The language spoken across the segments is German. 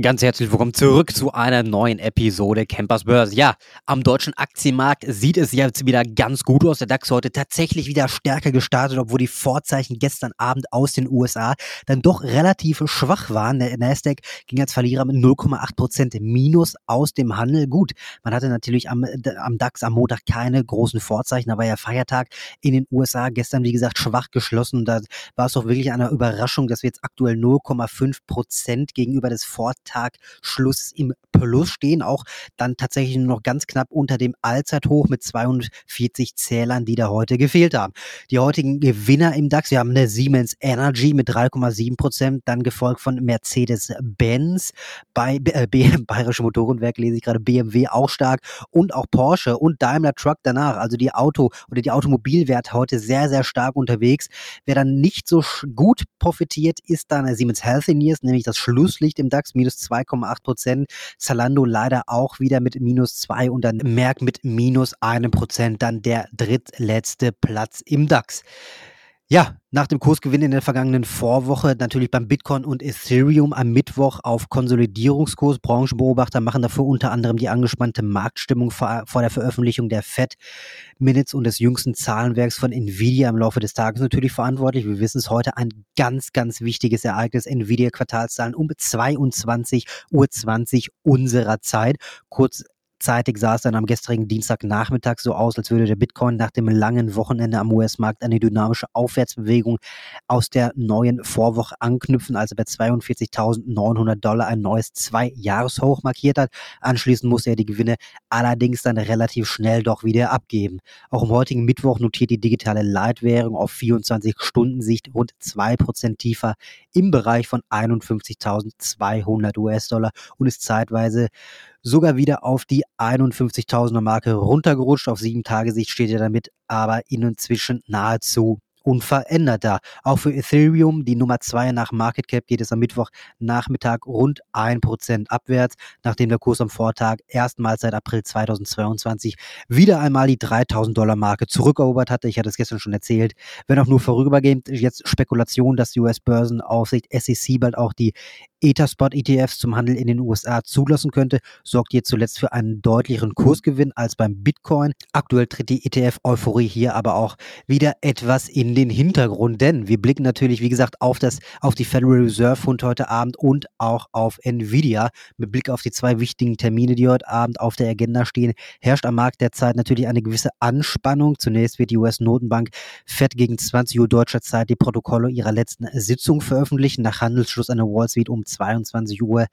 Ganz herzlich willkommen zurück zu einer neuen Episode Campers Börse. Ja, am deutschen Aktienmarkt sieht es jetzt wieder ganz gut aus. Der DAX heute tatsächlich wieder stärker gestartet, obwohl die Vorzeichen gestern Abend aus den USA dann doch relativ schwach waren. Der Nasdaq ging als Verlierer mit 0,8 Prozent Minus aus dem Handel. Gut, man hatte natürlich am, am DAX am Montag keine großen Vorzeichen, aber ja Feiertag in den USA gestern, wie gesagt, schwach geschlossen. Da war es doch wirklich eine Überraschung, dass wir jetzt aktuell 0,5 Prozent gegenüber des Vorteils Tag Schluss im Plus stehen, auch dann tatsächlich nur noch ganz knapp unter dem Allzeithoch mit 42 Zählern, die da heute gefehlt haben. Die heutigen Gewinner im DAX, wir haben eine Siemens Energy mit 3,7 Prozent, dann gefolgt von Mercedes-Benz, bei äh, Bayerische Motorenwerk lese ich gerade BMW auch stark und auch Porsche und Daimler Truck danach. Also die Auto oder die Automobilwerte heute sehr, sehr stark unterwegs. Wer dann nicht so gut profitiert, ist dann Siemens Healthineers, nämlich das Schlusslicht im DAX, minus 2,8 Prozent. Zalando leider auch wieder mit minus 2 und dann Merck mit minus einem Prozent. Dann der drittletzte Platz im DAX. Ja, nach dem Kursgewinn in der vergangenen Vorwoche natürlich beim Bitcoin und Ethereum am Mittwoch auf Konsolidierungskurs. Branchenbeobachter machen dafür unter anderem die angespannte Marktstimmung vor, der Veröffentlichung der Fed Minutes und des jüngsten Zahlenwerks von Nvidia im Laufe des Tages natürlich verantwortlich. Wir wissen es heute ein ganz, ganz wichtiges Ereignis. Nvidia Quartalszahlen um 22.20 Uhr unserer Zeit. Kurz Zeitig sah es dann am gestrigen Dienstagnachmittag so aus, als würde der Bitcoin nach dem langen Wochenende am US-Markt eine dynamische Aufwärtsbewegung aus der neuen Vorwoche anknüpfen, als er bei 42.900 Dollar ein neues Zwei-Jahres-Hoch markiert hat. Anschließend musste er die Gewinne allerdings dann relativ schnell doch wieder abgeben. Auch am heutigen Mittwoch notiert die digitale Leitwährung auf 24-Stunden-Sicht rund 2% tiefer im Bereich von 51.200 US-Dollar und ist zeitweise sogar wieder auf die 51.000er Marke runtergerutscht. Auf sieben Tage Sicht steht er damit aber inzwischen nahezu unverändert da. Auch für Ethereum, die Nummer 2 nach Market Cap, geht es am Mittwoch Nachmittag rund 1% abwärts, nachdem der Kurs am Vortag erstmals seit April 2022 wieder einmal die 3000 Dollar Marke zurückerobert hatte. Ich hatte es gestern schon erzählt. Wenn auch nur vorübergehend jetzt Spekulation, dass die US-Börsenaufsicht SEC bald auch die Etherspot-ETFs zum Handel in den USA zulassen könnte, sorgt hier zuletzt für einen deutlicheren Kursgewinn als beim Bitcoin. Aktuell tritt die ETF-Euphorie hier aber auch wieder etwas in den Hintergrund, denn wir blicken natürlich, wie gesagt, auf das, auf die Federal Reserve Fund heute Abend und auch auf Nvidia. Mit Blick auf die zwei wichtigen Termine, die heute Abend auf der Agenda stehen, herrscht am Markt derzeit natürlich eine gewisse Anspannung. Zunächst wird die US-Notenbank Fed gegen 20 Uhr deutscher Zeit die Protokolle ihrer letzten Sitzung veröffentlichen. Nach Handelsschluss an der Wall Street um 22 Uhr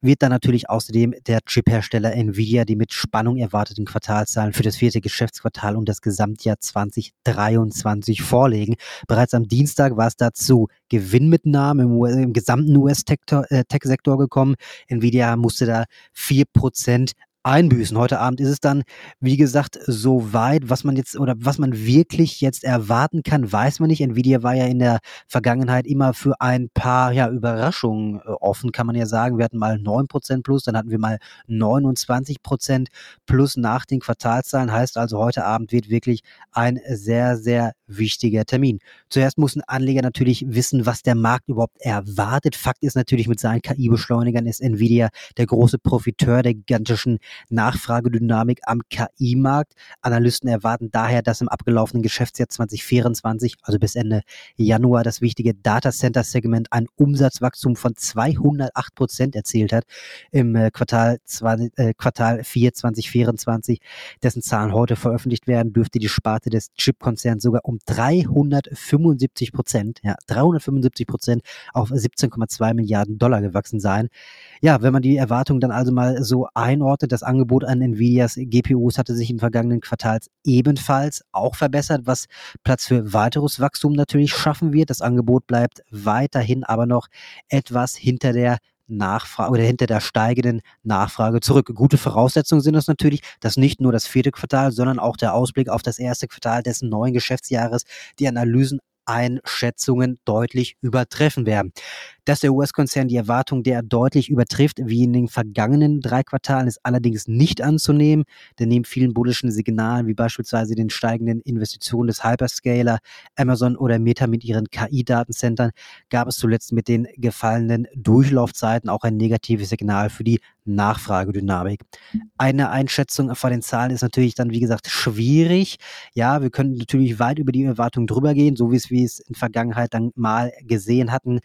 wird dann natürlich außerdem der Chiphersteller Nvidia die mit Spannung erwarteten Quartalzahlen für das vierte Geschäftsquartal und das Gesamtjahr 2023 vorlegen. Bereits am Dienstag war es dazu Gewinnmitnahmen im, im gesamten US-Tech-Sektor äh, gekommen. Nvidia musste da 4% einbüßen. Heute Abend ist es dann, wie gesagt, so weit, was man jetzt oder was man wirklich jetzt erwarten kann, weiß man nicht. Nvidia war ja in der Vergangenheit immer für ein paar ja, Überraschungen äh, offen, kann man ja sagen. Wir hatten mal 9% plus, dann hatten wir mal 29% plus nach den Quartalszahlen. Heißt also, heute Abend wird wirklich ein sehr, sehr wichtiger Termin. Zuerst müssen Anleger natürlich wissen, was der Markt überhaupt erwartet. Fakt ist natürlich, mit seinen KI-Beschleunigern ist Nvidia der große Profiteur der gigantischen Nachfragedynamik am KI-Markt. Analysten erwarten daher, dass im abgelaufenen Geschäftsjahr 2024, also bis Ende Januar, das wichtige Datacenter-Segment ein Umsatzwachstum von 208 Prozent erzielt hat im äh, Quartal, 20, äh, Quartal 4 2024, dessen Zahlen heute veröffentlicht werden, dürfte die Sparte des Chip-Konzerns sogar um 375 Prozent, ja, 375 Prozent auf 17,2 Milliarden Dollar gewachsen sein. Ja, wenn man die Erwartungen dann also mal so einordnet, das Angebot an Nvidias GPUs hatte sich im vergangenen Quartal ebenfalls auch verbessert, was Platz für weiteres Wachstum natürlich schaffen wird. Das Angebot bleibt weiterhin aber noch etwas hinter der Nachfrage oder hinter der steigenden Nachfrage zurück. Gute Voraussetzungen sind es natürlich, dass nicht nur das vierte Quartal, sondern auch der Ausblick auf das erste Quartal des neuen Geschäftsjahres die Analysen Einschätzungen deutlich übertreffen werden. Dass der US-Konzern die Erwartung der deutlich übertrifft, wie in den vergangenen drei Quartalen, ist allerdings nicht anzunehmen, denn neben vielen bullischen Signalen, wie beispielsweise den steigenden Investitionen des Hyperscaler, Amazon oder Meta mit ihren KI-Datencentern, gab es zuletzt mit den gefallenen Durchlaufzeiten auch ein negatives Signal für die Nachfragedynamik. Eine Einschätzung von den Zahlen ist natürlich dann, wie gesagt, schwierig. Ja, wir können natürlich weit über die Erwartungen drüber gehen, so wie es wir es in Vergangenheit dann mal gesehen hatten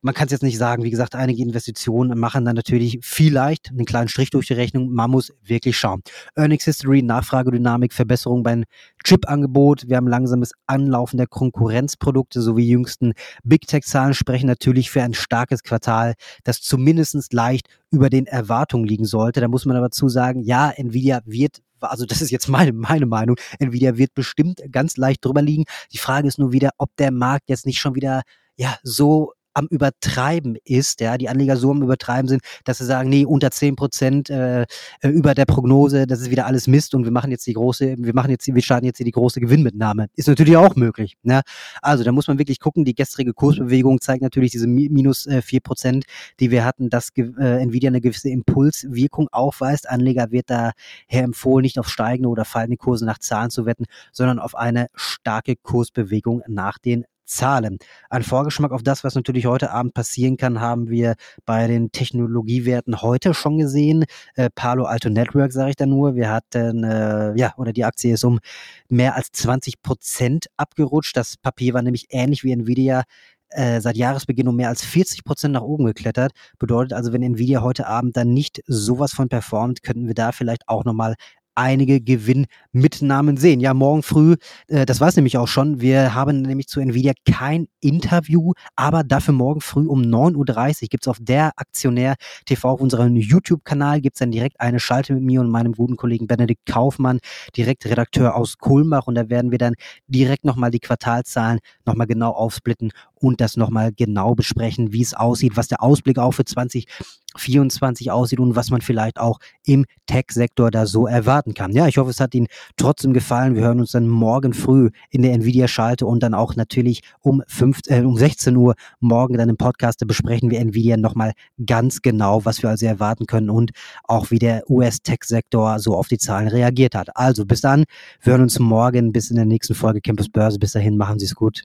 man kann es jetzt nicht sagen. Wie gesagt, einige Investitionen machen dann natürlich vielleicht einen kleinen Strich durch die Rechnung. Man muss wirklich schauen. Earnings History, Nachfragedynamik, Verbesserung beim Chip-Angebot. Wir haben langsames Anlaufen der Konkurrenzprodukte sowie jüngsten Big Tech-Zahlen sprechen natürlich für ein starkes Quartal, das zumindest leicht über den Erwartungen liegen sollte. Da muss man aber zu sagen, ja, Nvidia wird also das ist jetzt meine, meine Meinung, Nvidia wird bestimmt ganz leicht drüber liegen. Die Frage ist nur wieder, ob der Markt jetzt nicht schon wieder ja so am Übertreiben ist, ja, die Anleger so am Übertreiben sind, dass sie sagen, nee, unter 10 Prozent äh, äh, über der Prognose, das ist wieder alles Mist und wir machen jetzt die große, wir machen jetzt, wir starten jetzt hier die große Gewinnmitnahme. Ist natürlich auch möglich. Ne? Also da muss man wirklich gucken, die gestrige Kursbewegung zeigt natürlich diese minus äh, 4 Prozent, die wir hatten, dass äh, Nvidia eine gewisse Impulswirkung aufweist. Anleger wird daher empfohlen, nicht auf steigende oder fallende Kurse nach Zahlen zu wetten, sondern auf eine starke Kursbewegung nach den Zahlen. Ein Vorgeschmack auf das, was natürlich heute Abend passieren kann, haben wir bei den Technologiewerten heute schon gesehen. Äh, Palo Alto Network, sage ich da nur. Wir hatten, äh, ja, oder die Aktie ist um mehr als 20 Prozent abgerutscht. Das Papier war nämlich ähnlich wie Nvidia äh, seit Jahresbeginn um mehr als 40 Prozent nach oben geklettert. Bedeutet also, wenn Nvidia heute Abend dann nicht sowas von performt, könnten wir da vielleicht auch nochmal einige Gewinnmitnahmen sehen. Ja, morgen früh, äh, das war es nämlich auch schon, wir haben nämlich zu Nvidia kein Interview, aber dafür morgen früh um 9.30 Uhr gibt es auf der Aktionär TV auf unserem YouTube-Kanal, gibt es dann direkt eine Schalte mit mir und meinem guten Kollegen Benedikt Kaufmann, direkt Redakteur aus Kulmbach und da werden wir dann direkt nochmal die Quartalzahlen nochmal genau aufsplitten und das nochmal genau besprechen, wie es aussieht, was der Ausblick auch für 2024 aussieht und was man vielleicht auch im Tech-Sektor da so erwarten kann. Ja, ich hoffe, es hat Ihnen trotzdem gefallen. Wir hören uns dann morgen früh in der Nvidia-Schalte und dann auch natürlich um, 5, äh, um 16 Uhr morgen dann im Podcast besprechen wir Nvidia nochmal ganz genau, was wir also erwarten können und auch wie der US-Tech-Sektor so auf die Zahlen reagiert hat. Also bis dann, wir hören uns morgen bis in der nächsten Folge Campus Börse. Bis dahin, machen Sie es gut.